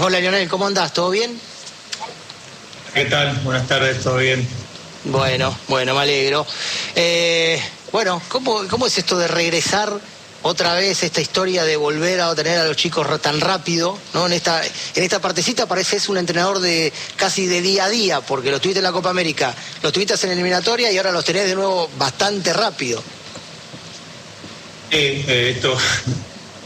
Hola Lionel, ¿cómo andás? ¿Todo bien? ¿Qué tal? Buenas tardes, ¿todo bien? Bueno, bueno, me alegro. Eh, bueno, ¿cómo, ¿cómo es esto de regresar otra vez esta historia de volver a tener a los chicos tan rápido, ¿no? En esta, en esta partecita pareces un entrenador de casi de día a día, porque lo tuviste en la Copa América, lo tuviste en eliminatoria y ahora los tenés de nuevo bastante rápido. Sí, eh, esto,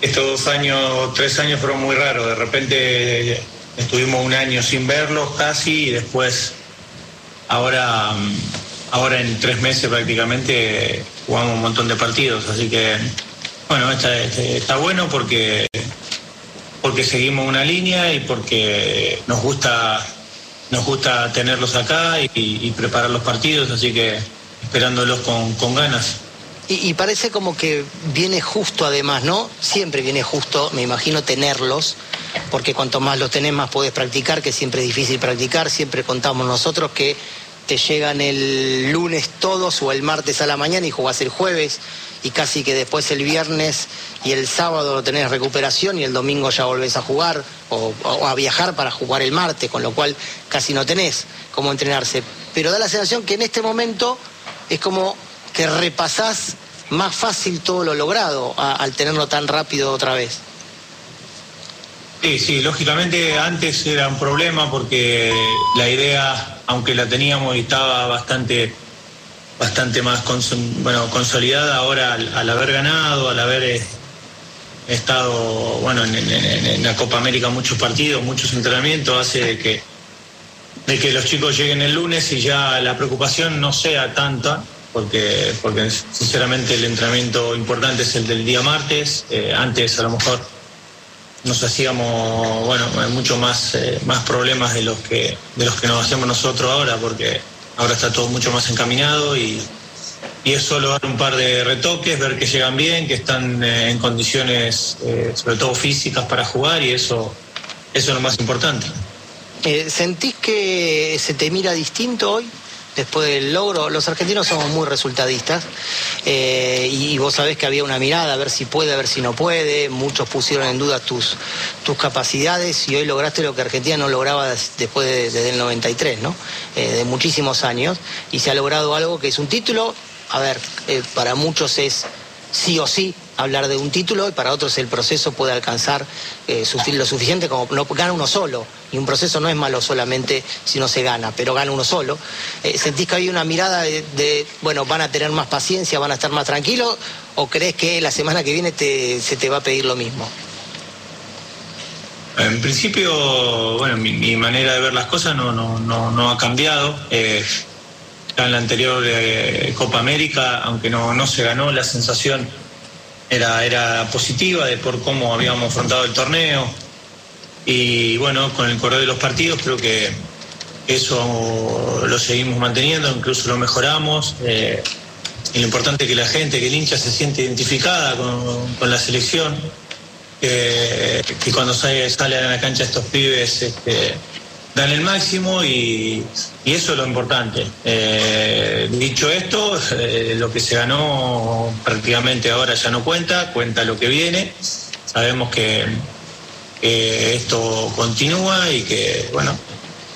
estos dos años, tres años fueron muy raros. De repente estuvimos un año sin verlos casi y después, ahora, ahora en tres meses prácticamente jugamos un montón de partidos. Así que bueno, está, bueno porque, porque seguimos una línea y porque nos gusta, nos gusta tenerlos acá y, preparar los partidos, así que esperándolos con, ganas. Y, parece como que viene justo además, ¿no? Siempre viene justo, me imagino, tenerlos, porque cuanto más los tenés, más podés practicar, que siempre es difícil practicar, siempre contamos nosotros que te llegan el lunes todos o el martes a la mañana y jugás el jueves y casi que después el viernes y el sábado tenés recuperación y el domingo ya volvés a jugar o, a viajar para jugar el martes, con lo cual casi no tenés cómo entrenarse. Pero da la sensación que en este momento es como que repasás más fácil todo lo logrado al tenerlo tan rápido otra vez. Sí, sí, lógicamente antes era un problema porque la idea, aunque la teníamos y estaba bastante bastante más bueno, consolidada ahora al, haber ganado, al haber eh, estado bueno, en, la Copa América muchos partidos, muchos entrenamientos, hace que, de que los chicos lleguen el lunes y ya la preocupación no sea tanta, porque, porque sinceramente el entrenamiento importante es el del día martes, eh, antes a lo mejor nos hacíamos bueno mucho más eh, más problemas de los que de los que nos hacemos nosotros ahora porque Ahora está todo mucho más encaminado y, es solo dar un par de retoques, ver que llegan bien, que están eh, en condiciones, eh, sobre todo físicas, para jugar y eso, eso es lo más importante. Eh, ¿Sentís que se te mira distinto hoy? Después del logro. Los argentinos somos muy resultadistas eh, y, vos sabés que había una mirada a ver si puede, a ver si no puede. Muchos pusieron en duda tus, tus capacidades y hoy lograste lo que Argentina no lograba después de, desde el 93, ¿no? Eh, de muchísimos años y se ha logrado algo que es un título. A ver, eh, para muchos es sí o sí hablar de un título y para otros el proceso puede alcanzar eh, lo suficiente como no gana uno solo y un proceso no es malo solamente si no se gana pero gana uno solo. Eh, sentís que hay una mirada de, bueno van a tener más paciencia van a estar más tranquilos o crees que la semana que viene se te va a pedir lo mismo en principio bueno mi, manera de ver las cosas no no no, no ha cambiado. Eh, en la anterior Copa América aunque no no se ganó la sensación era, era positiva de por cómo habíamos afrontado el torneo. Y bueno, con el correr de los partidos creo que eso lo seguimos manteniendo, incluso lo mejoramos. Eh, lo importante es que la gente, que el hincha se siente identificada con, la selección, que cuando sale, sale a la cancha estos pibes este, dan el máximo y, eso es lo importante. Eh, dicho esto, eh, lo que se ganó prácticamente ahora ya no cuenta, cuenta lo que viene. Sabemos que, esto continúa y que, bueno,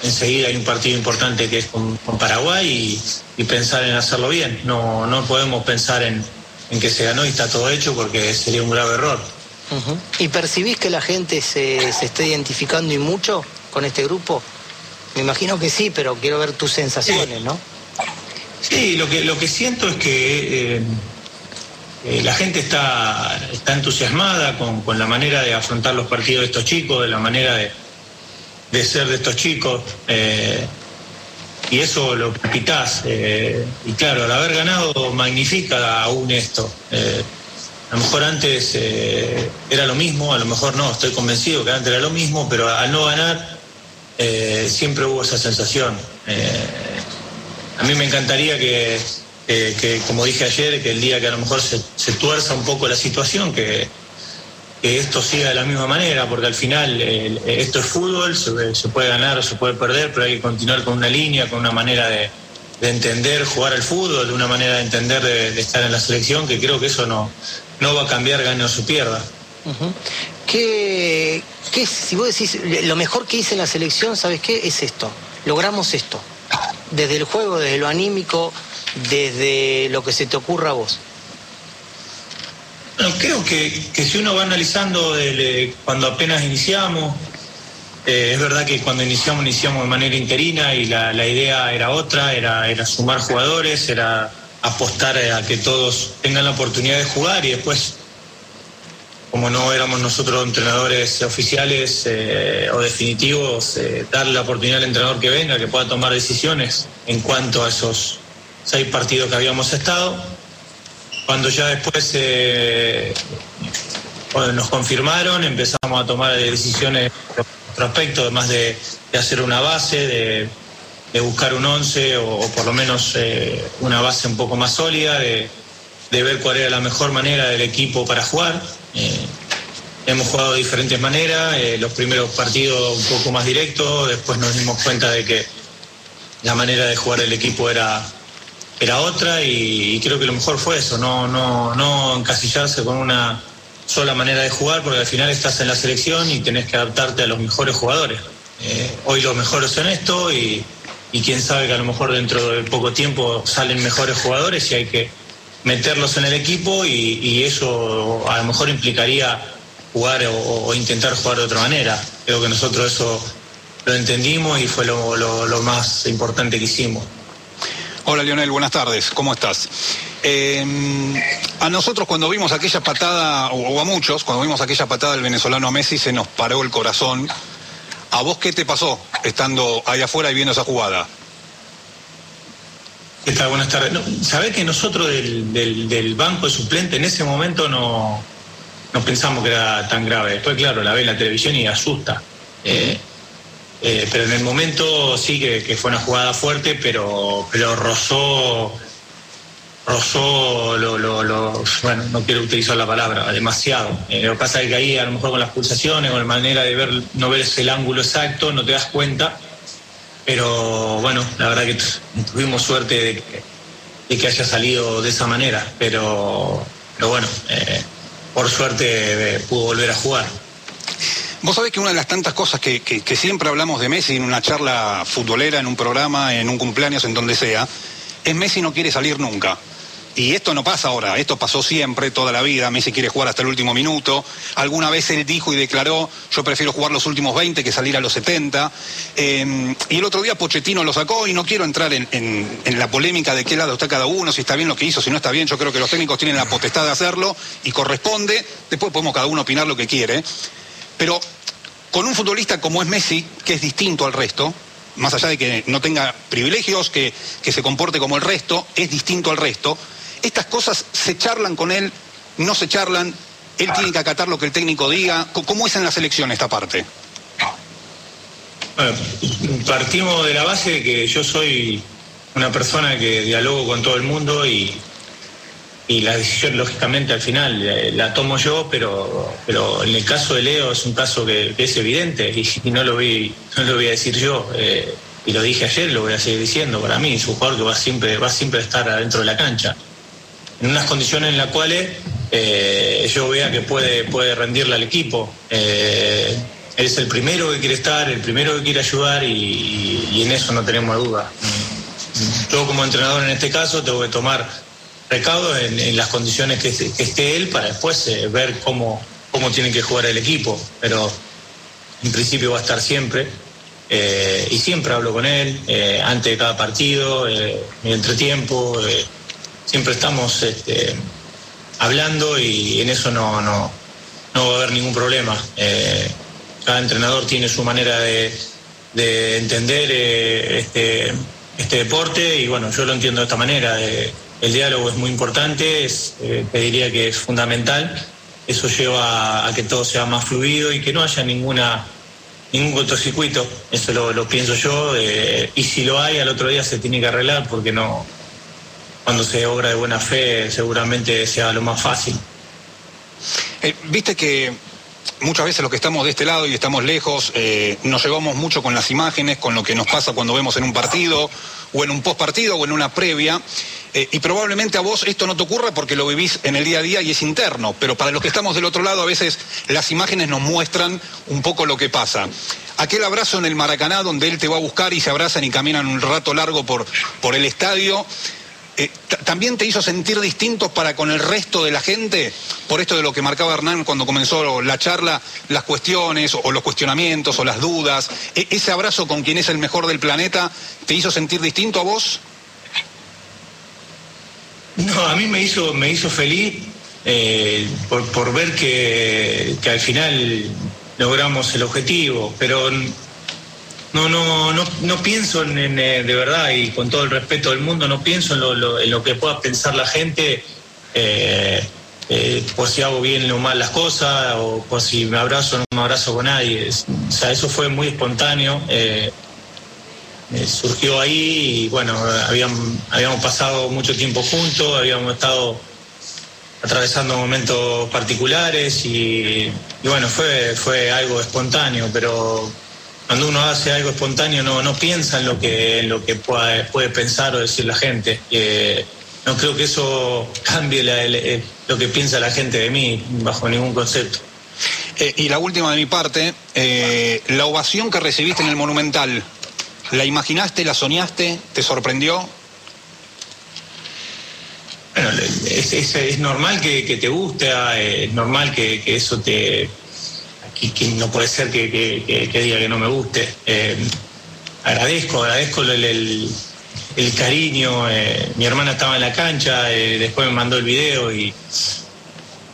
enseguida hay un partido importante que es con, Paraguay y, pensar en hacerlo bien. No, no podemos pensar en, que se ganó y está todo hecho porque sería un grave error. ¿Y percibís que la gente se, se está identificando y mucho? Con este grupo? Me imagino que sí, pero quiero ver tus sensaciones, ¿no? Sí, lo que, lo que siento es que eh, eh, la gente está, está entusiasmada con, la manera de afrontar los partidos de estos chicos, de la manera de, ser de estos chicos. Eh, y eso lo quitas. y claro, al haber ganado magnifica aún esto. a lo mejor antes era lo mismo, a lo mejor no, estoy convencido que antes era lo mismo, pero al no ganar eh, siempre hubo esa sensación. Eh, a mí me encantaría que, como dije ayer, que el día que a lo mejor se, tuerza un poco la situación, que, esto siga de la misma manera, porque al final esto es fútbol, se, puede ganar o se puede perder, pero hay que continuar con una línea, con una manera de, entender jugar al fútbol, de una manera de entender de, estar en la selección, que creo que eso no, no va a cambiar, gane o se pierda. ¿Qué, si vos decís, lo mejor que hice en la selección, ¿sabes qué? Es esto, logramos esto. Desde el juego, desde lo anímico, desde lo que se te ocurra a vos. Bueno, creo que, si uno va analizando cuando apenas iniciamos, eh, es verdad que cuando iniciamos, iniciamos de manera interina y la, idea era otra, era, era sumar jugadores, era apostar a que todos tengan la oportunidad de jugar y después, como no éramos nosotros entrenadores oficiales eh, o definitivos, eh, darle la oportunidad al entrenador que venga, que pueda tomar decisiones en cuanto a esos seis partidos que habíamos estado. Cuando ya después eh, nos confirmaron, empezamos a tomar decisiones respecto, además de hacer una base, de de buscar un 11 o, por lo menos eh, una base un poco más sólida, de, ver cuál era la mejor manera del equipo para jugar. Eh, hemos jugado de diferentes maneras, eh, los primeros partidos un poco más directos, después nos dimos cuenta de que la manera de jugar el equipo era, era otra y, creo que lo mejor fue eso, no, no, no encasillarse con una sola manera de jugar porque al final estás en la selección y tenés que adaptarte a los mejores jugadores. hoy los mejores son esto y, y quién sabe que a lo mejor dentro de poco tiempo salen mejores jugadores y hay que meterlos en el equipo y, eso a lo mejor implicaría jugar o, intentar jugar de otra manera. Creo que nosotros eso lo entendimos y fue lo, más importante que hicimos. Hola Lionel, buenas tardes, ¿cómo estás? Em, a nosotros cuando vimos aquella patada, o a muchos, cuando vimos aquella patada del venezolano a Messi, se nos paró el corazón ¿A vos qué te pasó estando ahí afuera y viendo esa jugada? ¿Qué tal? Buenas tardes. Sabés que nosotros del, banco de suplente en ese momento no, pensamos que era tan grave. Después, claro, la ve en la televisión y asusta. Eh, eh, pero en el momento sí que, fue una jugada fuerte, pero, pero rozó rozó lo, lo, bueno, no quiero utilizar la palabra, demasiado. Eh, lo que pasa es que ahí a lo mejor con las pulsaciones, con la manera de ver, no ver el ángulo exacto, no te das cuenta. Pero bueno, la verdad que tuvimos suerte de que, haya salido de esa manera. Pero, pero bueno, eh, por suerte eh, pudo volver a jugar. Vos sabés que una de las tantas cosas que, que siempre hablamos de Messi en una charla futbolera, en un programa, en un cumpleaños, en donde sea, es Messi no quiere salir nunca. Y esto no pasa ahora, esto pasó siempre, toda la vida. Messi quiere jugar hasta el último minuto. Alguna vez él dijo y declaró, yo prefiero jugar los últimos 20 que salir a los 70. Em, y el otro día Pochettino lo sacó y no quiero entrar en, la polémica de qué lado está cada uno, si está bien lo que hizo, si no está bien. Yo creo que los técnicos tienen la potestad de hacerlo y corresponde. Después podemos cada uno opinar lo que quiere. Pero con un futbolista como es Messi, que es distinto al resto, más allá de que no tenga privilegios, que, que se comporte como el resto, es distinto al resto estas cosas se charlan con él, no se charlan, él tiene que acatar lo que el técnico diga. ¿Cómo es en la selección esta parte? Bueno, partimos de la base de que yo soy una persona que dialogo con todo el mundo y, la decisión lógicamente al final eh, la, tomo yo, pero, pero en el caso de Leo es un caso que, es evidente y, no, lo voy, no lo voy a decir yo. Eh, y lo dije ayer, lo voy a seguir diciendo. Para mí es un jugador que va siempre, va siempre a estar adentro de la cancha en unas condiciones en las cuales eh, yo vea que puede, puede rendirle al equipo. Eh, él es el primero que quiere estar, el primero que quiere ayudar y, en eso no tenemos duda. Yo como entrenador en este caso tengo que tomar recaudo en, las condiciones que, esté él para después eh, ver cómo, cómo tiene que jugar el equipo. Pero en principio va a estar siempre. y siempre hablo con él antes de cada partido, en entretiempo siempre estamos este, hablando y en eso no, no, va a haber ningún problema. Eh, cada entrenador tiene su manera de, entender eh, este, este, deporte y bueno, yo lo entiendo de esta manera. Eh, el diálogo es muy importante, es, te diría que es fundamental. Eso lleva a, que todo sea más fluido y que no haya ninguna ningún cortocircuito, eso lo pienso yo, y si lo hay al otro día se tiene que arreglar porque no, cuando se obra de buena fe seguramente sea lo más fácil. Eh, viste que muchas veces los que estamos de este lado y estamos lejos, eh, nos llevamos mucho con las imágenes, con lo que nos pasa cuando vemos en un partido, o en un post partido, o en una previa. Eh, y probablemente a vos esto no te ocurra porque lo vivís en el día a día y es interno, pero para los que estamos del otro lado a veces las imágenes nos muestran un poco lo que pasa. Aquel abrazo en el Maracaná donde él te va a buscar y se abrazan y caminan un rato largo por, por el estadio. Eh, ¿También te hizo sentir distintos para con el resto de la gente? Por esto de lo que marcaba Hernán cuando comenzó la charla, las cuestiones o los cuestionamientos o las dudas. E, ¿Ese abrazo con quien es el mejor del planeta te hizo sentir distinto a vos? No, a mí me hizo, me hizo feliz eh, por, ver que, que al final logramos el objetivo, pero no, no, no, no pienso en, eh, de verdad y con todo el respeto del mundo, no pienso en lo, en lo que pueda pensar la gente eh, eh, por si hago bien o mal las cosas o por si me abrazo o no me abrazo con nadie. O sea, eso fue muy espontáneo. surgió ahí y bueno, habíamos, habíamos pasado mucho tiempo juntos, habíamos estado atravesando momentos particulares y, y, bueno, fue, fue algo espontáneo, pero cuando uno hace algo espontáneo no, no piensa en lo que, en lo que puede, puede pensar o decir la gente. no creo que eso cambie lo que piensa la gente de mí bajo ningún concepto. Eh, y la última de mi parte, eh, la ovación que recibiste en el Monumental, ¿la imaginaste, la soñaste, te sorprendió? Bueno, es, es, normal que, te guste, es normal que eso te, que, no puede ser que, diga que no me guste. Eh, agradezco, agradezco el, cariño. Eh, mi hermana estaba en la cancha, eh, después me mandó el video y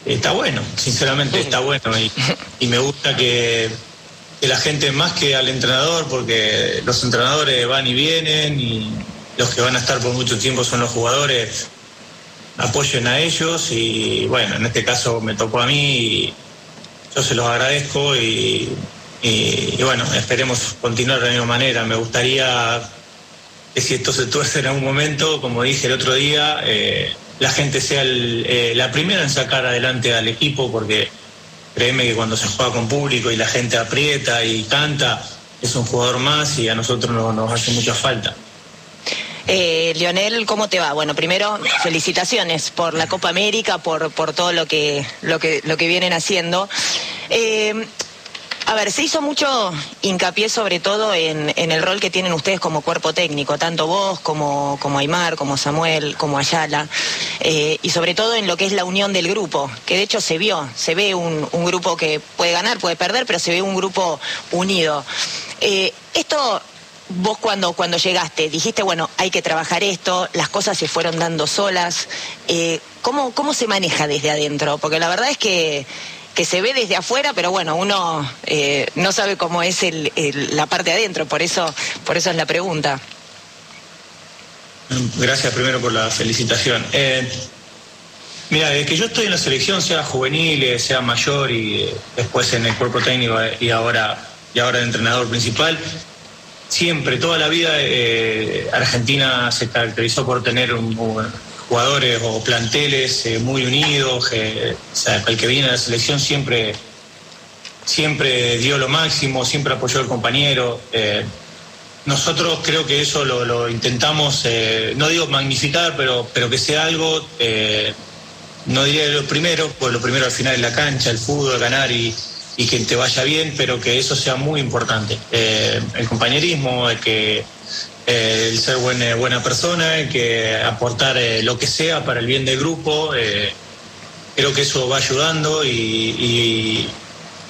está bueno, sinceramente está bueno. Y, me gusta que, la gente, más que al entrenador, porque los entrenadores van y vienen y los que van a estar por mucho tiempo son los jugadores, apoyen a ellos y bueno, en este caso me tocó a mí. Y, yo se los agradezco y, bueno, esperemos continuar de la misma manera. Me gustaría que si esto se tuerce en algún momento, como dije el otro día, eh, la gente sea eh, la primera en sacar adelante al equipo, porque créeme que cuando se juega con público y la gente aprieta y canta, es un jugador más y a nosotros nos hace mucha falta. Eh, Leonel, ¿cómo te va? Bueno, primero, felicitaciones por la Copa América, por, por todo lo que, lo, que, lo que vienen haciendo. Eh, a ver, se hizo mucho hincapié sobre todo en, el rol que tienen ustedes como cuerpo técnico, tanto vos como, como Aymar, como Samuel, como Ayala, eh, y sobre todo en lo que es la unión del grupo, que de hecho se vio, se ve un, grupo que puede ganar, puede perder, pero se ve un grupo unido. esto vos cuando, cuando llegaste dijiste, bueno, hay que trabajar esto, las cosas se fueron dando solas. Eh, ¿cómo, ¿Cómo se maneja desde adentro? Porque la verdad es que, que se ve desde afuera, pero bueno, uno eh, no sabe cómo es el, la parte adentro, por eso, por eso es la pregunta. Gracias primero por la felicitación. Eh, mira, desde que yo estoy en la selección, sea juvenil, sea mayor y después en el cuerpo técnico y ahora, y ahora el entrenador principal, siempre, toda la vida eh, Argentina se caracterizó por tener jugadores o planteles eh, muy unidos, el que viene a la selección siempre, siempre dio lo máximo, siempre apoyó al compañero. Eh, nosotros creo que eso lo, intentamos, no digo magnificar, pero, pero que sea algo, no diría lo primero, pues lo primero al final es la cancha, el fútbol, ganar y, y que te vaya bien, pero que eso sea muy importante. Eh, el compañerismo, el que eh, el ser buena, buena persona, el que aportar eh, lo que sea para el bien del grupo, creo que eso va ayudando y,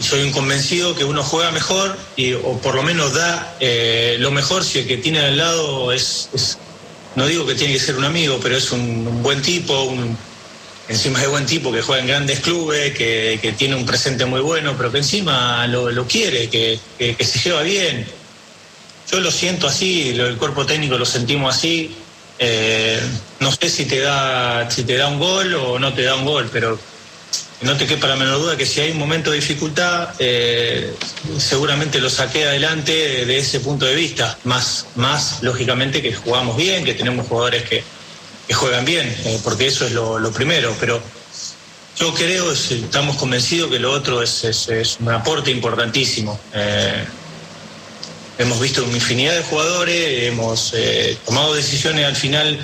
soy un convencido que uno juega mejor y, o por lo menos da lo mejor si el que tiene al lado es, no digo que tiene que ser un amigo, pero es un buen tipo, un, encima es buen tipo, que juega en grandes clubes, que, tiene un presente muy bueno, pero que encima lo, quiere, que, se lleva bien. Yo lo siento así, el cuerpo técnico lo sentimos así. Eh, no sé si te da si te da un gol o no te da un gol, pero no te quepa la menor duda que si hay un momento de dificultad, eh, seguramente lo saqué adelante de ese punto de vista. Más, más lógicamente que jugamos bien, que tenemos jugadores que, que juegan bien, eh, porque eso es lo, primero, pero yo creo, estamos convencidos que lo otro es, un aporte importantísimo. Eh, hemos visto una infinidad de jugadores, hemos eh, tomado decisiones al final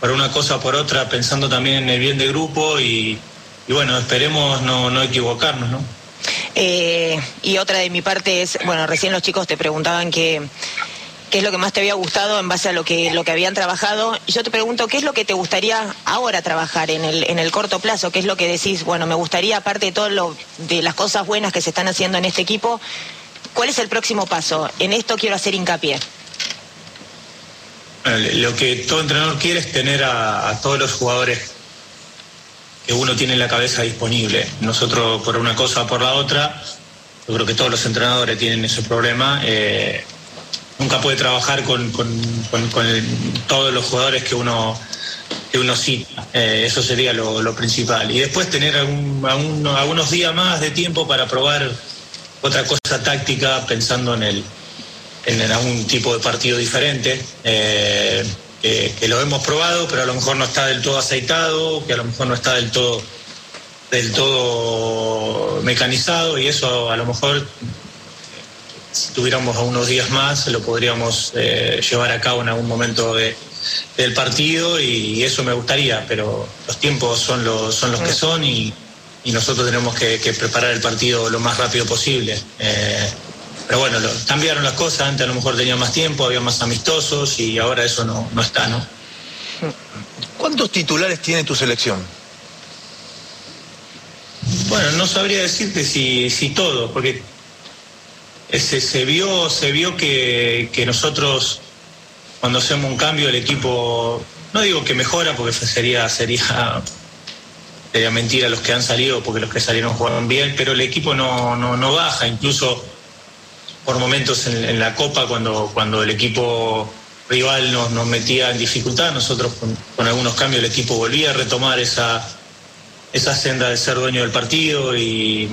por una cosa o por otra, pensando también en el bien del grupo y, bueno, esperemos no, no equivocarnos, ¿no? Y otra de mi parte es, bueno, recién los chicos te preguntaban qué es lo que más te había gustado en base a lo que, lo que habían trabajado. Y yo te pregunto, ¿qué es lo que te gustaría ahora trabajar en el, en el corto plazo? ¿Qué es lo que decís? Bueno, me gustaría, aparte de todo lo, de las cosas buenas que se están haciendo en este equipo, ¿cuál es el próximo paso? En esto quiero hacer hincapié. Lo que todo entrenador quiere es tener a todos los jugadores que uno tiene en la cabeza disponible. Nosotros, por una cosa o por la otra, yo creo que todos los entrenadores tienen ese problema. Eh, nunca puede trabajar con, todos los jugadores que uno que uno cita. Eh, eso sería lo, principal. Y después tener algunos días más de tiempo para probar otra cosa táctica pensando en el en algún tipo de partido diferente. Eh, que, lo hemos probado, pero a lo mejor no está del todo aceitado, que a lo mejor no está del todo del todo mecanizado y eso a lo mejor si tuviéramos unos días más lo podríamos eh, llevar a cabo en algún momento del partido y, eso me gustaría, pero los tiempos son los, son los que son y, nosotros tenemos que, preparar el partido lo más rápido posible. Eh, pero bueno, cambiaron las cosas, antes a lo mejor tenía más tiempo, había más amistosos y ahora eso no, no está, ¿no? ¿Cuántos titulares tiene tu selección? Bueno, no sabría decirte si, si todo, porque se, se vio, se vio que, nosotros cuando hacemos un cambio el equipo, no digo que mejora porque sería, sería, sería mentira los que han salido, porque los que salieron jugaron bien, pero el equipo no, no, no baja, incluso por momentos en, la Copa cuando, cuando el equipo rival nos, nos metía en dificultad, nosotros con, algunos cambios el equipo volvía a retomar esa, esa senda de ser dueño del partido y,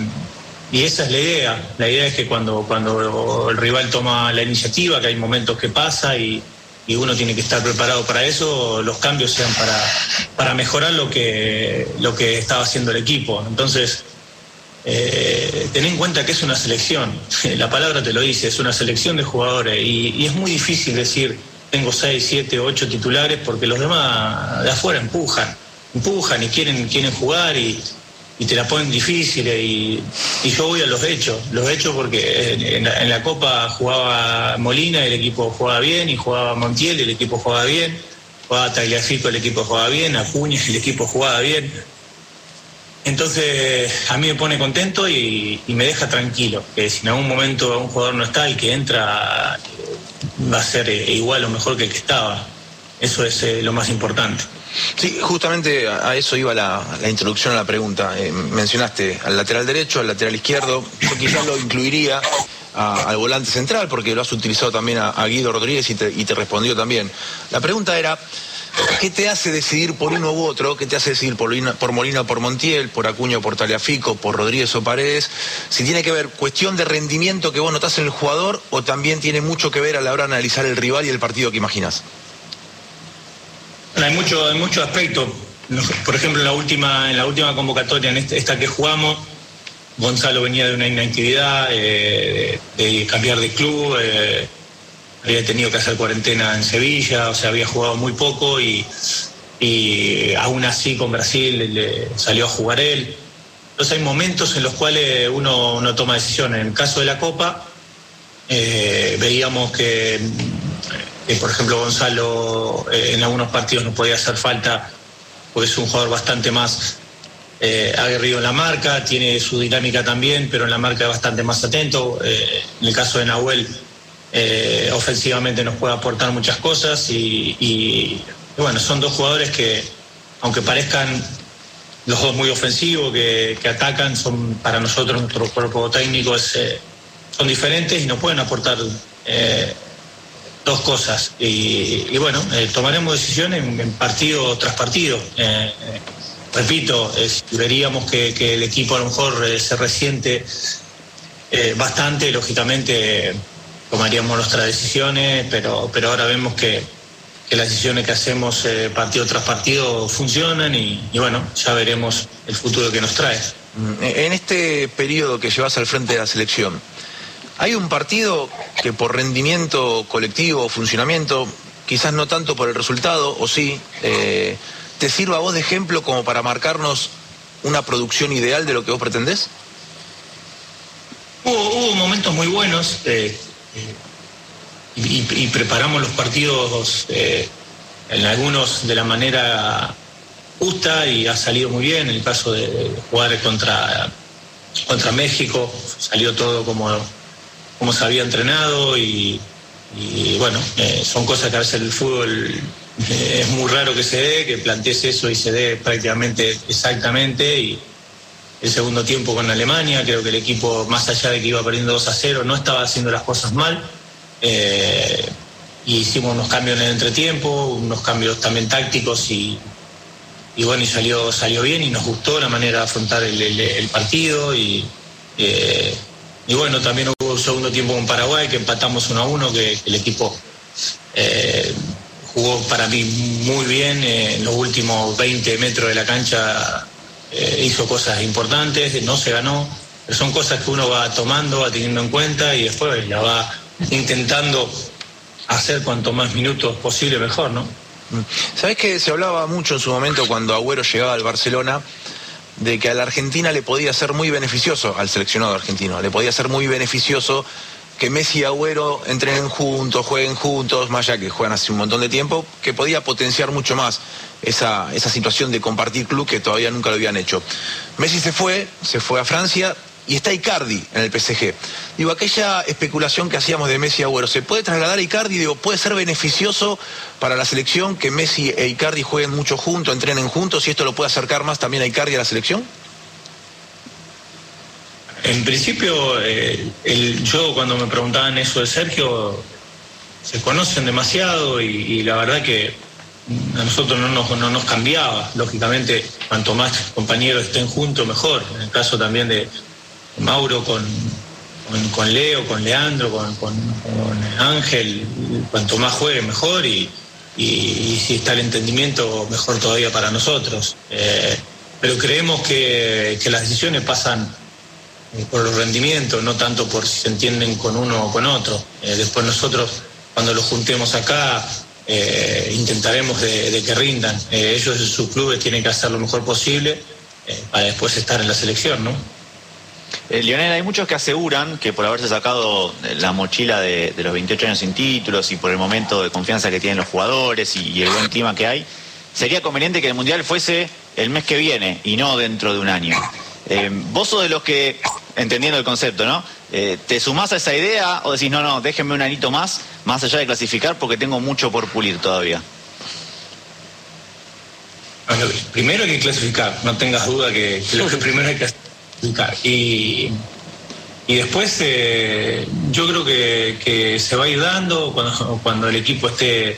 esa es la idea. La idea es que cuando, cuando el rival toma la iniciativa, que hay momentos que pasa y, y uno tiene que estar preparado para eso, los cambios sean para, para mejorar lo que, lo que estaba haciendo el equipo. Entonces, eh, ten en cuenta que es una selección, la palabra te lo dice, es una selección de jugadores y, es muy difícil decir tengo 6, 7, 8 titulares porque los demás de afuera empujan, empujan y quieren, quieren jugar y, te la ponen difícil y, yo voy a los hechos, los hechos porque en, la, Copa jugaba Molina, el equipo jugaba bien y jugaba Montiel, el equipo jugaba bien, jugaba Tagliafico, el equipo jugaba bien, Acuña, el equipo jugaba bien. Entonces a mí me pone contento y, me deja tranquilo, que si en algún momento un jugador no está, el que entra va a ser eh, igual o mejor que el que estaba. Eso es eh, lo más importante. Sí, justamente a eso iba la, introducción a la pregunta. Eh, mencionaste al lateral derecho, al lateral izquierdo. Yo quizás lo incluiría al volante central, porque lo has utilizado también a, Guido Rodríguez y te, respondió también. La pregunta era, ¿Qué te hace decidir por uno u otro? ¿Qué te hace decidir por, por Molina o por Montiel, por Acuña o por Taliafico, por Rodríguez o Paredes? Si tiene que ver cuestión de rendimiento que vos notás en el jugador o también tiene mucho que ver a la hora de analizar el rival y el partido que imaginas. Hay mucho, hay mucho aspecto. Por ejemplo, en la última, en la última convocatoria, en este, esta que jugamos, Gonzalo venía de una inactividad, eh, de, cambiar de club. Eh, había tenido que hacer cuarentena en Sevilla, o sea, había jugado muy poco y, aún así con Brasil le salió a jugar él. Entonces hay momentos en los cuales uno no toma decisiones. En el caso de la Copa, eh, veíamos que, por ejemplo, Gonzalo eh, en algunos partidos no podía hacer falta, porque es un jugador bastante más eh, aguerrido en la marca, tiene su dinámica también, pero en la marca es bastante más atento. en el caso de Nahuel, eh, ofensivamente nos puede aportar muchas cosas y, bueno, son dos jugadores que, aunque parezcan los dos muy ofensivos, que, atacan, son para nosotros, nuestro cuerpo técnico, eh, son diferentes y nos pueden aportar eh, dos cosas. Y, bueno, tomaremos decisiones en, partido tras partido. repito, veríamos que, el equipo a lo mejor se resiente bastante, lógicamente tomaríamos nuestras decisiones, pero, pero ahora vemos que, las decisiones que hacemos eh, partido tras partido funcionan y, bueno, ya veremos el futuro que nos trae. Mm, en este periodo que llevas al frente de la selección, ¿hay un partido que por rendimiento colectivo funcionamiento quizás no tanto por el resultado, o sí, eh, te sirva a vos de ejemplo como para marcarnos una producción ideal de lo que vos pretendés? Hubo, momentos muy buenos eh, y, preparamos los partidos en algunos de la manera justa y ha salido muy bien. En el caso de jugar contra, contra México, salió todo como, como se había entrenado y, bueno, eh, son cosas que a veces el fútbol eh, es muy raro que se dé, que plantees eso y se dé prácticamente exactamente. Y el segundo tiempo con Alemania, creo que el equipo, más allá de que iba perdiendo 2 a 0, no estaba haciendo las cosas mal. Eh, hicimos unos cambios en el entretiempo, unos cambios también tácticos y, y bueno, y salió, salió bien y nos gustó la manera de afrontar el, partido y, y bueno, también un segundo tiempo con Paraguay que empatamos uno a uno, que, el equipo eh, jugó para mí muy bien eh, en los últimos 20 metros de la cancha, hizo cosas importantes, no se ganó, pero son cosas que uno va tomando, va teniendo en cuenta y después la va intentando hacer cuanto más minutos posible mejor, ¿no? ¿Sabés que se hablaba mucho en su momento cuando Agüero llegaba al Barcelona? De que a la Argentina le podía ser muy beneficioso, al seleccionado argentino, le podía ser muy beneficioso que Messi y Agüero entrenen juntos, jueguen juntos, más allá que juegan hace un montón de tiempo, que podía potenciar mucho más esa, esa situación de compartir club que todavía nunca lo habían hecho. Messi se fue, se fue a Francia, y está Icardi en el PSG. Digo, aquella especulación que hacíamos de Messi y Agüero, ¿se puede trasladar a Icardi? Digo, ¿puede ser beneficioso para la selección que Messi e Icardi jueguen mucho juntos, entrenen juntos y esto lo puede acercar más también a Icardi a la selección? En principio, eh, yo cuando me preguntaban eso de Sergio, se conocen demasiado y, la verdad que a nosotros no nos, no nos cambiaba. Lógicamente, cuanto más compañeros estén juntos, mejor. En el caso también de, Mauro con, con, Leo, con Leandro, con, Ángel, cuanto más juegue mejor y, si está el entendimiento mejor todavía para nosotros. Eh, pero creemos que, las decisiones pasan eh, por los rendimientos, no tanto por si se entienden con uno o con otro. Eh, después nosotros, cuando los juntemos acá, intentaremos de, que rindan. ellos en sus clubes tienen que hacer lo mejor posible para después estar en la selección, ¿no? Eh, Lionel, hay muchos que aseguran que por haberse sacado la mochila de, los 28 años sin títulos y por el momento de confianza que tienen los jugadores y, el buen clima que hay, sería conveniente que el Mundial fuese el mes que viene y no dentro de un año. Eh, vos sos de los que, entendiendo el concepto, ¿no? Eh, ¿Te sumás a esa idea o decís, no, no, déjenme un anito más, más allá de clasificar, porque tengo mucho por pulir todavía? primero hay que clasificar, no tengas duda que, que lo que primero hay que hacer y, y después eh, yo creo que, se va a ir dando cuando, cuando el equipo esté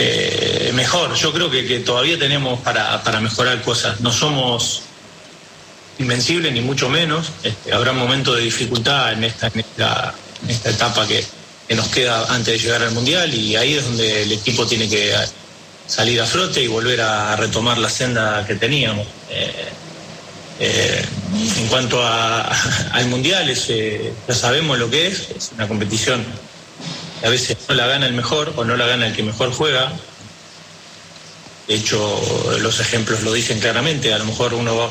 eh, mejor. Yo creo que, todavía tenemos para, mejorar cosas. No somos invencibles, ni mucho menos. Este, habrá momentos de dificultad en esta, en esta, esta etapa que, nos queda antes de llegar al Mundial y ahí es donde el equipo tiene que salir a frote y volver a retomar la senda que teníamos. Eh, eh, en cuanto al mundial, eh, ya sabemos lo que es, es una competición que a veces no la gana el mejor o no la gana el que mejor juega. De hecho, los ejemplos lo dicen claramente. A lo mejor uno va,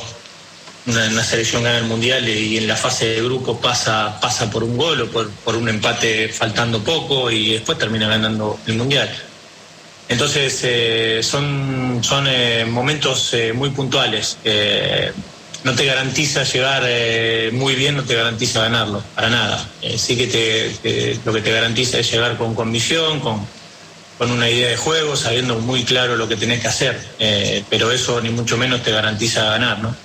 una, selección gana el mundial y en la fase de grupo pasa, pasa por un gol o por, un empate faltando poco y después termina ganando el mundial. Entonces, eh, son, son momentos muy puntuales no te garantiza llegar eh, muy bien, no te garantiza ganarlo, para nada. Eh, sí que te, lo que te garantiza es llegar con convicción, con, con una idea de juego, sabiendo muy claro lo que tenés que hacer, eh, pero eso ni mucho menos te garantiza ganar, ¿no?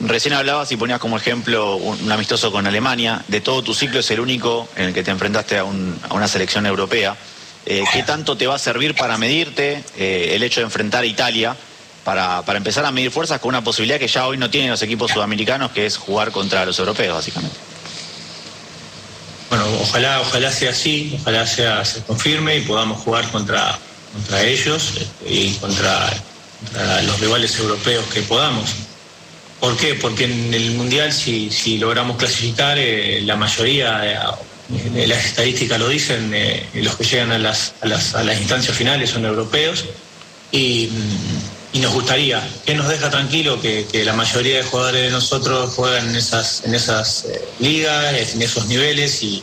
Recién hablabas y ponías como ejemplo un, amistoso con Alemania. De todo tu ciclo es el único en el que te enfrentaste a, a una selección europea. ¿Qué tanto te va a servir para medirte el hecho de enfrentar a Italia? Para, empezar a medir fuerzas con una posibilidad que ya hoy no tienen los equipos sudamericanos, que es jugar contra los europeos, básicamente. Bueno, ojalá, ojalá sea así, ojalá sea, se confirme y podamos jugar contra, contra ellos este, y contra, los rivales europeos que podamos. ¿Por qué? Porque en el Mundial, si, si logramos clasificar, eh, la mayoría, eh, las estadísticas lo dicen, eh, los que llegan a las, a las, a las instancias finales son europeos y, mm, y nos gustaría, que nos deja tranquilo que, la mayoría de jugadores de nosotros juegan en esas, en esas eh, ligas, en esos niveles y,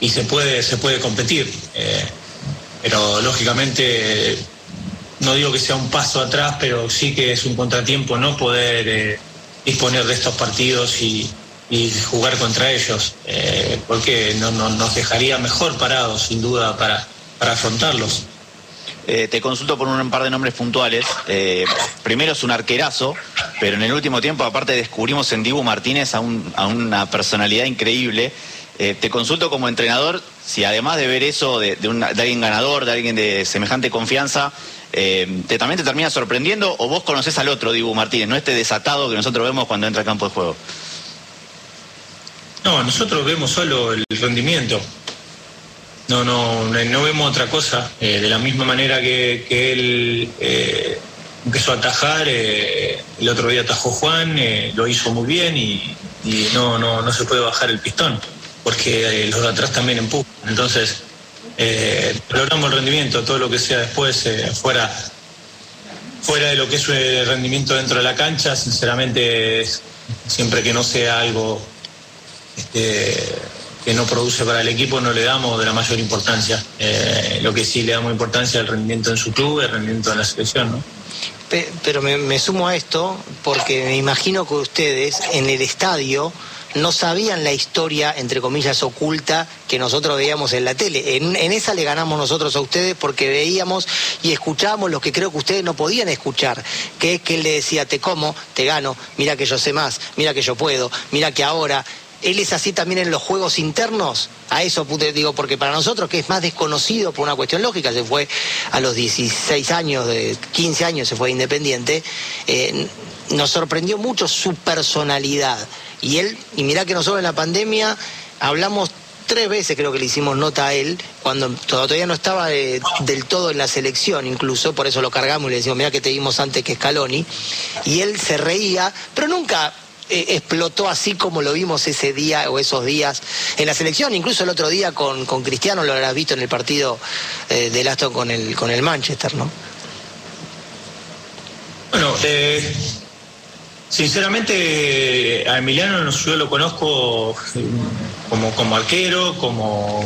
y, se, puede, se puede competir. Eh, pero lógicamente no digo que sea un paso atrás, pero sí que es un contratiempo no poder eh, disponer de estos partidos y, y jugar contra ellos, eh, porque no, no, nos dejaría mejor parados, sin duda, para, para afrontarlos. Eh, te consulto por un par de nombres puntuales. Eh, primero es un arquerazo, pero en el último tiempo, aparte, descubrimos en Dibu Martínez a, un, a una personalidad increíble. Eh, te consulto como entrenador si además de ver eso de, de, alguien ganador, de alguien de semejante confianza, te, también te termina sorprendiendo o vos conocés al otro Dibu Martínez, no este desatado que nosotros vemos cuando entra al campo de juego. No, nosotros vemos solo el rendimiento. No, no, no vemos otra cosa. Eh, de la misma manera que, él eh, empezó a atajar, eh, el otro día atajó Juan, lo hizo muy bien y, no, no, no se puede bajar el pistón, porque los de atrás también empujan. Entonces, logramos el rendimiento, todo lo que sea después fuera, fuera de lo que es el rendimiento dentro de la cancha, sinceramente, siempre que no sea algo este, que no produce para el equipo no le damos de la mayor importancia. Eh, lo que sí le damos importancia es el rendimiento en su club, el rendimiento en la selección. ¿no? Pero me, sumo a esto porque me imagino que ustedes en el estadio no sabían la historia, entre comillas, oculta que nosotros veíamos en la tele. En, esa le ganamos nosotros a ustedes porque veíamos y escuchábamos lo que creo que ustedes no podían escuchar, que es que él le decía, te como, te gano, mira que yo sé más, mira que yo puedo, mira que ahora él es así también en los juegos internos. A eso digo, porque para nosotros, que es más desconocido por una cuestión lógica, se fue a los 16 años, de 15 años se fue independiente, eh, nos sorprendió mucho su personalidad. Y él, y mirá que nosotros en la pandemia hablamos tres veces creo que le hicimos nota a él, cuando todavía no estaba de, del todo en la selección incluso, por eso lo cargamos y le decimos, mira que te dimos antes que Scaloni, y él se reía, pero nunca eh, explotó así como lo vimos ese día o esos días en la selección, incluso el otro día con, con Cristiano lo habrás visto en el partido eh, del Aston con el, con el Manchester, ¿no? Bueno, eh, sinceramente a Emiliano yo lo conozco como, como arquero, como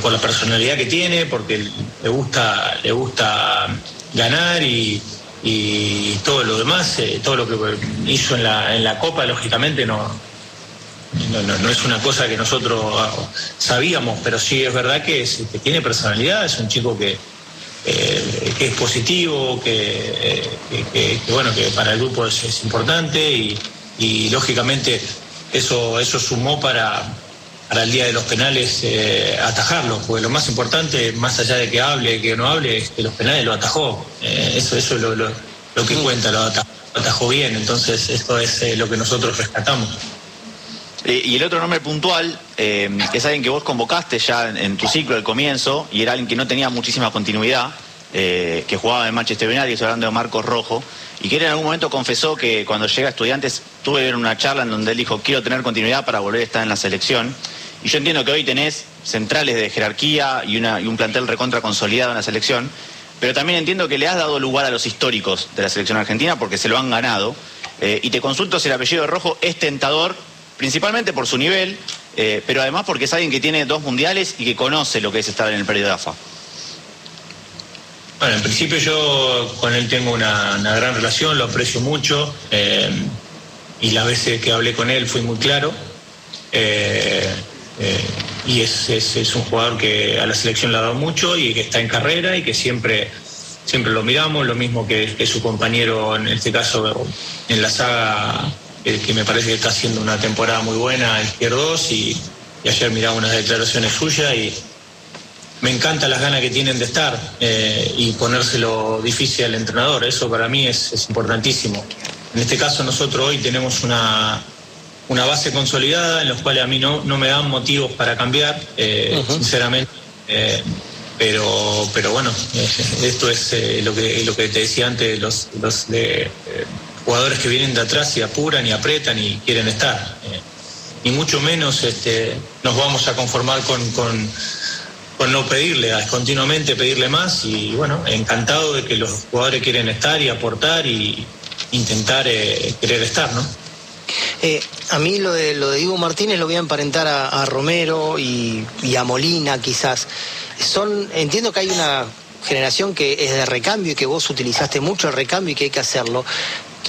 por la personalidad que tiene, porque le gusta, le gusta ganar y y todo lo demás, eh, todo lo que hizo en la, en la Copa, lógicamente no, no, no, es una cosa que nosotros sabíamos, pero sí es verdad que, tiene personalidad, es un chico que, eh, que es positivo, que, que, que, bueno, que para el grupo es, es importante y, y, lógicamente eso, eso sumó para, para el día de los penales eh, atajarlo, porque lo más importante, más allá de que hable, que no hable, es que los penales lo atajó. Eh, eso, eso es lo, lo, lo que cuenta, lo atajó, lo atajó, bien, entonces esto es eh, lo que nosotros rescatamos. Y el otro nombre puntual eh, es alguien que vos convocaste ya en, en, tu ciclo al comienzo y era alguien que no tenía muchísima continuidad, eh, que jugaba en Manchester United, estoy hablando de Marcos Rojo, y que él en algún momento confesó que cuando llega a estudiantes tuve una charla en donde él dijo quiero tener continuidad para volver a estar en la selección. Y yo entiendo que hoy tenés centrales de jerarquía y, una, y un plantel recontra consolidado en la selección, pero también entiendo que le has dado lugar a los históricos de la selección argentina porque se lo han ganado. Eh, y te consulto si el apellido de Rojo es tentador, principalmente por su nivel, eh, pero además porque es alguien que tiene dos mundiales y que conoce lo que es estar en el periodo de AFA. Bueno, en principio yo con él tengo una, gran relación, lo aprecio mucho eh, y las veces que hablé con él fui muy claro. Eh, y es, es, un jugador que a la selección le ha dado mucho y que está en carrera y que siempre, siempre lo miramos, lo mismo que, que su compañero en este caso en la saga, eh, que me parece que está haciendo una temporada muy buena, Izquierdos, y, y ayer miraba unas declaraciones suyas y me encantan las ganas que tienen de estar eh, y ponérselo difícil al entrenador, eso para mí es, es importantísimo. En este caso nosotros hoy tenemos una, una base consolidada en los cuales a mí no, no me dan motivos para cambiar, eh, uh -huh. sinceramente. Eh, pero, pero bueno, eh, esto es eh, lo, que, lo que te decía antes, los, los de, jugadores que vienen de atrás y apuran y apretan y quieren estar. ni mucho menos este, nos vamos a conformar con, con, no pedirle, continuamente pedirle más y bueno, encantado de que los jugadores quieren estar y aportar y intentar eh, querer estar, ¿no? Eh, a mí lo de, lo de Martínez lo voy a emparentar a, Romero y, a Molina quizás. Son, entiendo que hay una generación que es de recambio y que vos utilizaste mucho el recambio y que hay que hacerlo.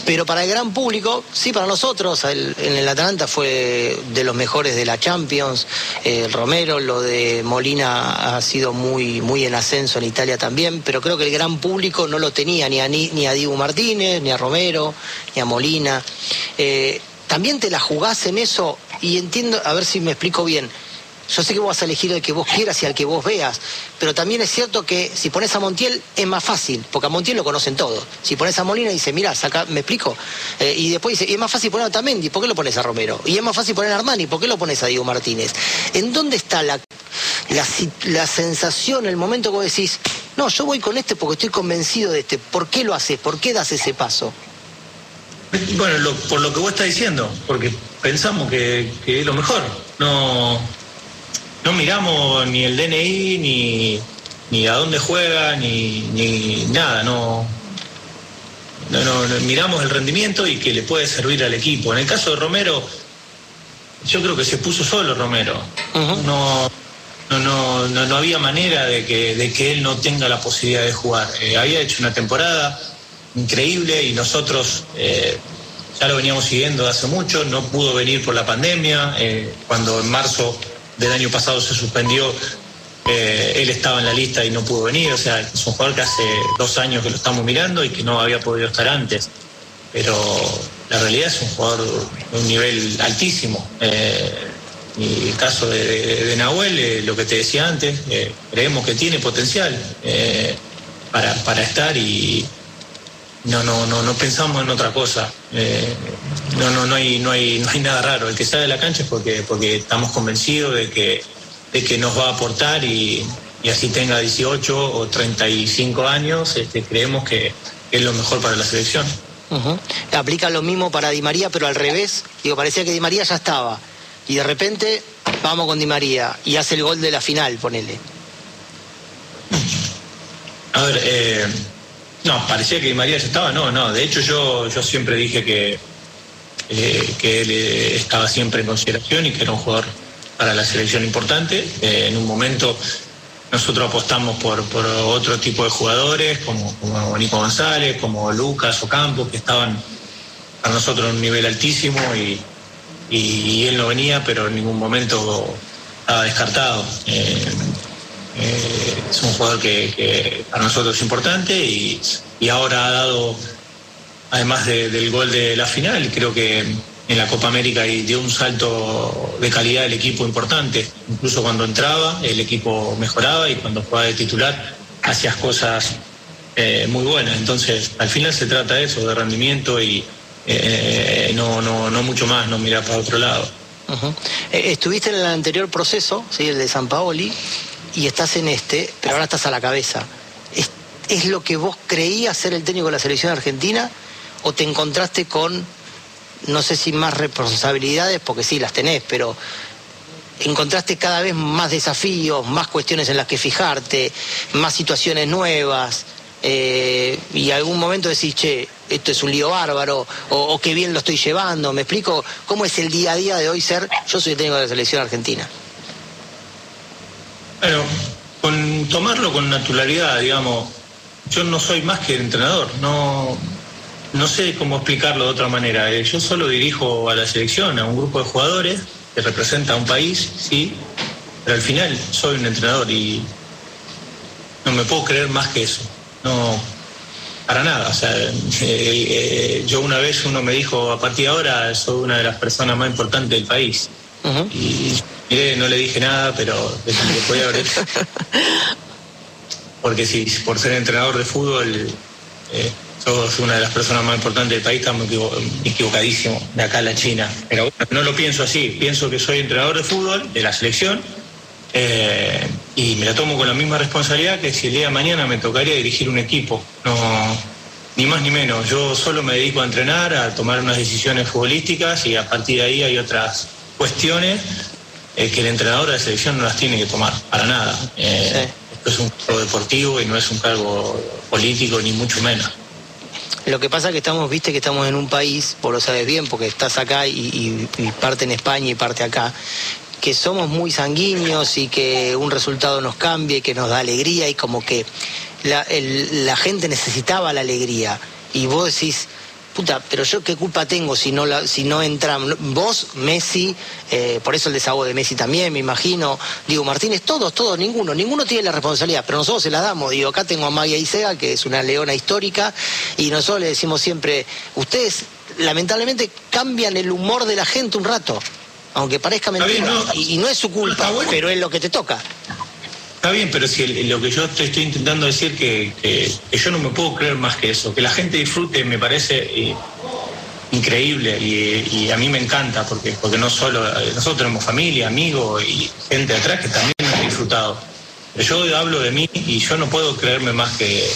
Pero para el gran público, sí, para nosotros, en el Atalanta fue de los mejores de la Champions. El Romero, lo de Molina ha sido muy, muy en ascenso en Italia también, pero creo que el gran público no lo tenía ni a, ni a Diego Martínez, ni a Romero, ni a Molina. Eh, también te la jugás en eso y entiendo, a ver si me explico bien yo sé que vos vas a elegir el que vos quieras y al que vos veas, pero también es cierto que si pones a Montiel es más fácil, porque a Montiel lo conocen todos. Si pones a Molina dice, mira, saca, me explico. Eh, y después dice, y es más fácil poner a Tamendi, ¿por qué lo pones a Romero? Y es más fácil poner a Armani, ¿por qué lo pones a Diego Martínez? ¿En dónde está la, la, sensación, el momento que vos decís, no, yo voy con este porque estoy convencido de este? ¿Por qué lo haces? ¿Por qué das ese paso? Bueno, por lo que vos estás diciendo, porque pensamos que, que es lo mejor. No, no miramos ni el DNI, ni, ni a dónde juega, ni, ni nada, no, no, miramos el rendimiento y que le puede servir al equipo. En el caso de Romero, yo creo que se puso solo Romero. no, no, no, no, había manera de que, de que él no tenga la posibilidad de jugar. Eh, había hecho una temporada increíble y nosotros eh, ya lo veníamos siguiendo hace mucho, no pudo venir por la pandemia, eh, cuando en marzo del año pasado se suspendió, eh, él estaba en la lista y no pudo venir, o sea, es un jugador que hace dos años que lo estamos mirando y que no había podido estar antes, pero la realidad es un jugador de un nivel altísimo. Y el caso de, Nahuel, eh, lo que te decía antes, creemos que tiene potencial para, para estar y, no, no, no, no pensamos en otra cosa. Eh, no, no, no hay, no hay, no hay nada raro. El que sale de la cancha es porque, porque estamos convencidos de que, de que nos va a aportar y, así tenga 18 o 35 años, este, creemos que es lo mejor para la selección. Aplica lo mismo para Di María, pero al revés. Digo, parecía que Di María ya estaba. Y de repente vamos con Di María y hace el gol de la final, ponele. A ver, eh, no, parecía que María ya estaba, no, no. De hecho, yo, yo siempre dije que, eh, que él eh, estaba siempre en consideración y que era un jugador para la selección importante. Eh, en un momento nosotros apostamos por, por otro tipo de jugadores, como, como Nico González, como Lucas o Campos, que estaban a nosotros en un nivel altísimo y, y, él no venía, pero en ningún momento estaba descartado. Eh, es un jugador que, para nosotros es importante y, ahora ha dado, además del gol de la final, creo que en la Copa América y dio un salto de calidad del equipo importante. Incluso cuando entraba, el equipo mejoraba y cuando jugaba de titular, hacías cosas eh, muy buenas. Entonces, al final se trata de eso, de rendimiento y eh, no, no, no mucho más, no mirar para otro lado. Estuviste en el anterior proceso, ¿sí? el de San Paoli, y estás en este, pero ahora estás a la cabeza. ¿Es, lo que vos creías ser el técnico de la selección argentina o te encontraste con, no sé si más responsabilidades, porque sí las tenés, pero encontraste cada vez más desafíos, más cuestiones en las que fijarte, más situaciones nuevas? Eh, y algún momento decís, che, esto es un lío bárbaro, o, o, qué bien lo estoy llevando. ¿Me explico cómo es el día a día de hoy ser yo soy el técnico de la selección argentina? Bueno, con tomarlo con naturalidad, digamos, yo no soy más que entrenador, no, no sé cómo explicarlo de otra manera. Eh, yo solo dirijo a la selección, a un grupo de jugadores que representa a un país, sí, pero al final soy un entrenador y no me puedo creer más que eso. No, para nada. O sea, eh, eh, yo una vez uno me dijo, a partir de ahora soy una de las personas más importantes del país. Y no le dije nada, pero podía haber Porque si por ser entrenador de fútbol eh, sos una de las personas más importantes del país, estamos equivocadísimo de acá a la China. Pero no lo pienso así, pienso que soy entrenador de fútbol de la selección eh, y me la tomo con la misma responsabilidad que si el día de mañana me tocaría dirigir un equipo. No, ni más ni menos. Yo solo me dedico a entrenar, a tomar unas decisiones futbolísticas y a partir de ahí hay otras cuestiones eh, que el entrenador de la selección no las tiene que tomar, para nada. Eh, Esto es un cargo deportivo y no es un cargo político, ni mucho menos. Lo que pasa es que estamos, viste que estamos en un país, vos lo sabes bien, porque estás acá y, y- y parte en España y parte acá, que somos muy sanguíneos y que un resultado nos cambie, que nos da alegría y como que la, el- la gente necesitaba la alegría. Y vos decís, puta, pero yo qué culpa tengo si no, la, si no entran. Vos, Messi, eh, por eso el desahogo de Messi también, me imagino. Digo, Martínez, todos, todos, ninguno, ninguno tiene la responsabilidad, pero nosotros se la damos. Digo, acá tengo a Maya Isega, que es una leona histórica, y nosotros le decimos siempre, ustedes lamentablemente cambian el humor de la gente un rato. Aunque parezca mentira, y, y no es su culpa, bueno. pero es lo que te toca. Está bien, pero si lo que yo te estoy intentando decir que, que, yo no me puedo creer más que eso, que la gente disfrute me parece eh, increíble y, a mí me encanta porque porque no solo eh, nosotros tenemos familia, amigos y gente atrás que también han disfrutado. Yo hablo de mí y yo no puedo creerme más que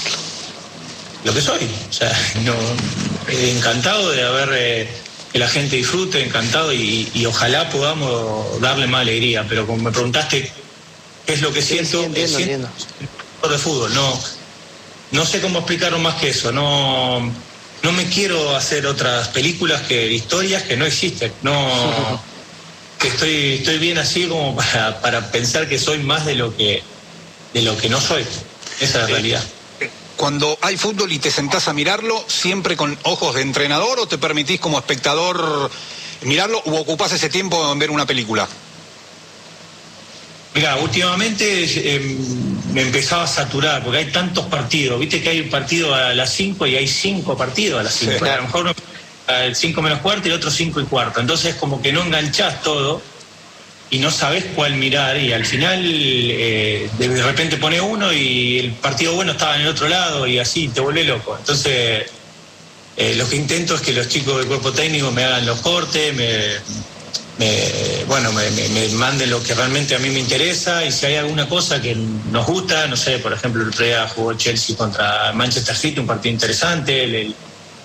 lo que soy. O sea, eh, encantado de haber que la gente disfrute, encantado y, ojalá podamos darle más alegría. Pero como me preguntaste es lo que Sí, siento, sí, entiendo, siento entiendo. jugador de fútbol. No, no sé cómo explicarlo más que eso. No, no me quiero hacer otras películas que historias que no existen. No, que estoy, estoy bien así como para, para pensar que soy más de lo que de lo que no soy. Esa es la realidad. Cuando hay fútbol y te sentás a mirarlo, siempre con ojos de entrenador o te permitís como espectador mirarlo o ocupás ese tiempo en ver una película. Mira, últimamente eh, me empezaba a saturar porque hay tantos partidos. Viste que hay un partido a las 5 y hay cinco partidos a las 5. Sí. A lo mejor uno- el 5 menos cuarto y el otro 5 y cuarto. Entonces, como que no enganchás todo y no sabés cuál mirar. Y al final, eh, de repente pone uno y el partido bueno estaba en el otro lado y así te vuelve loco. Entonces, eh, lo que intento es que los chicos del cuerpo técnico me hagan los cortes, me, me- bueno, me, me- manden lo que realmente a mí me interesa y si hay alguna cosa que nos gusta, no sé, por ejemplo, el otro jugó Chelsea contra Manchester City, un partido interesante, el, el-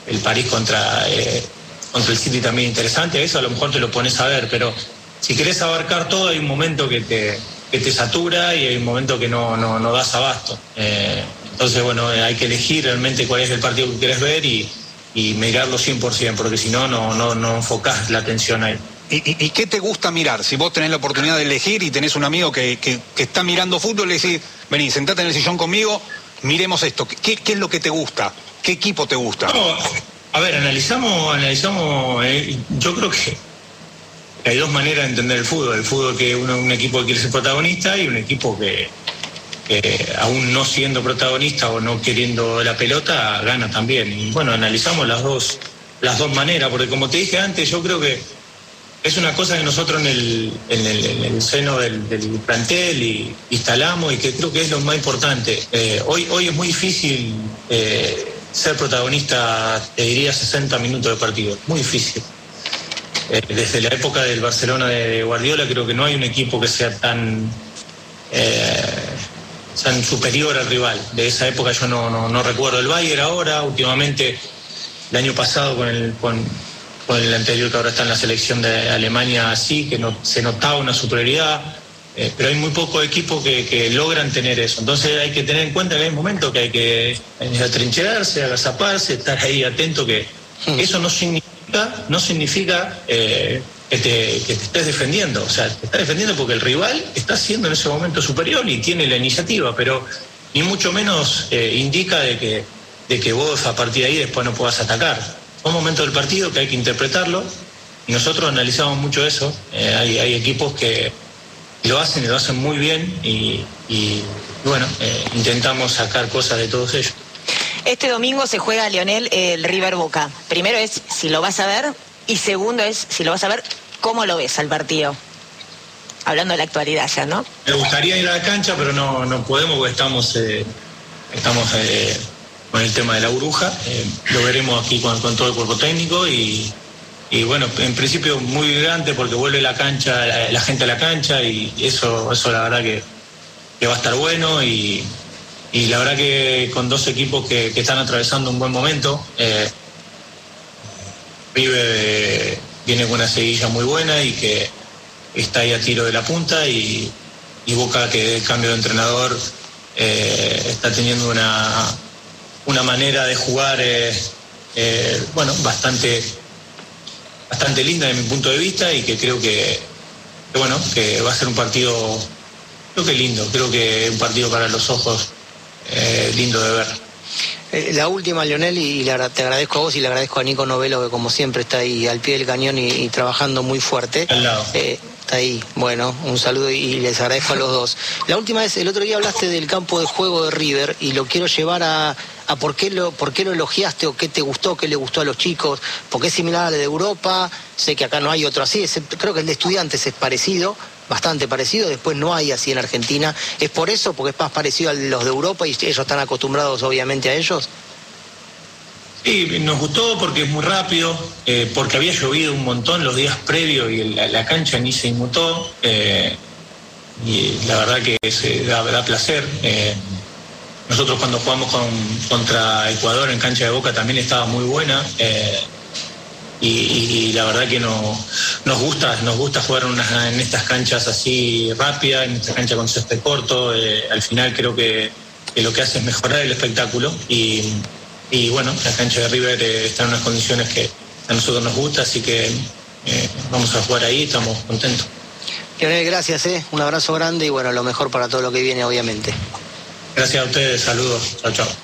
el París contra, eh, contra el City también interesante, eso a lo mejor te lo pones a ver, pero si querés abarcar todo hay un momento que te, que te satura y hay un momento que no, no, no das abasto. Eh, entonces, bueno, eh, hay que elegir realmente cuál es el partido que quieres ver y, y mirarlo 100%, porque si no, no, no, no enfocás la atención ahí. ¿Y, y- qué te gusta mirar? Si vos tenés la oportunidad de elegir y tenés un amigo que, que- que está mirando fútbol, le decís, vení, sentate en el sillón conmigo, miremos esto. ¿Qué, qué es lo que te gusta? ¿Qué equipo te gusta? No, a ver, analizamos, analizamos, eh, yo creo que hay dos maneras de entender el fútbol. El fútbol que uno, un equipo que quiere ser protagonista y un equipo que, que aún no siendo protagonista o no queriendo la pelota, gana también. Y bueno, analizamos las dos, las dos maneras, porque como te dije antes, yo creo que es una cosa que nosotros en el, en el, en el seno del, plantel y instalamos y que creo que es lo más importante. Eh, hoy, hoy es muy difícil eh, ser protagonista, te diría, 60 minutos de partido. Muy difícil. Eh, desde la época del Barcelona de Guardiola creo que no hay un equipo que sea tan, eh, superior al rival. De esa época yo no recuerdo. El Bayern ahora, últimamente, el año pasado con el, con, con el anterior que ahora está en la selección de Alemania, sí, que no, se notaba una superioridad. eh, pero hay muy pocos equipos que, que logran tener eso. Entonces hay que tener en cuenta que hay un momento que hay que atrincherarse, agazaparse, estar ahí atento que eso no significa, no significa eh, que, te, que te estés defendiendo. O sea, te estás defendiendo porque el rival está siendo en ese momento superior y tiene la iniciativa, pero ni mucho menos eh, indica de que, de que vos a partir de ahí después no puedas atacar. Son momentos del partido que hay que interpretarlo nosotros analizamos mucho eso. Eh, hay, hay equipos que lo hacen y lo hacen muy bien y, y, bueno, eh, intentamos sacar cosas de todos ellos. Este domingo se juega, Leonel, el River Boca. Primero es si lo vas a ver y segundo es si lo vas a ver, ¿cómo lo ves al partido? Hablando de la actualidad ya, ¿no? Me gustaría ir a la cancha, pero no, no podemos porque estamos, eh, estamos eh, con el tema de la burbuja. Eh, lo veremos aquí con, con todo el cuerpo técnico y, y bueno, en principio muy grande porque vuelve la cancha, la, gente a la cancha y eso, eso la verdad que, que va a estar bueno y, y la verdad que con dos equipos que, que están atravesando un buen momento. eh, River eh, viene con una seguilla muy buena y que está ahí a tiro de la punta y, Boca que el cambio de entrenador eh, está teniendo una, una manera de jugar eh, bueno bastante bastante linda de mi punto de vista y que creo que, bueno que va a ser un partido creo que lindo creo que un partido para los ojos lindo de ver eh, la última, Lionel, y te agradezco a vos y le agradezco a Nico Novelo, que como siempre está ahí al pie del cañón y, trabajando muy fuerte. Al lado. Eh, está ahí. Bueno, un saludo y les agradezco a los dos. La última vez, el otro día hablaste del campo de juego de River y lo quiero llevar a, a por, qué lo, por qué lo elogiaste o qué te gustó, qué le gustó a los chicos, porque es similar al de Europa. Sé que acá no hay otro así, creo que el de estudiantes es parecido, bastante parecido, después no hay así en Argentina. ¿Es por eso? Porque es más parecido a los de Europa y ellos están acostumbrados obviamente a ellos. Sí, nos gustó porque es muy rápido, eh, porque había llovido un montón los días previos y la, cancha ni se inmutó. Eh, y la verdad que se da, placer. Eh, nosotros cuando jugamos con, contra Ecuador en cancha de Boca también estaba muy buena y, la verdad que no, nos gusta nos gusta jugar en estas canchas así rápidas, en esta cancha con césped corto. Eh, al final creo que, lo que hace es mejorar el espectáculo y, bueno, la cancha de River eh, está en unas condiciones que a nosotros nos gusta, así que eh, vamos a jugar ahí, estamos contentos. Lionel, gracias, un abrazo grande y bueno, lo mejor para todo lo que viene, obviamente. Gracias a ustedes, saludos, chao, chao.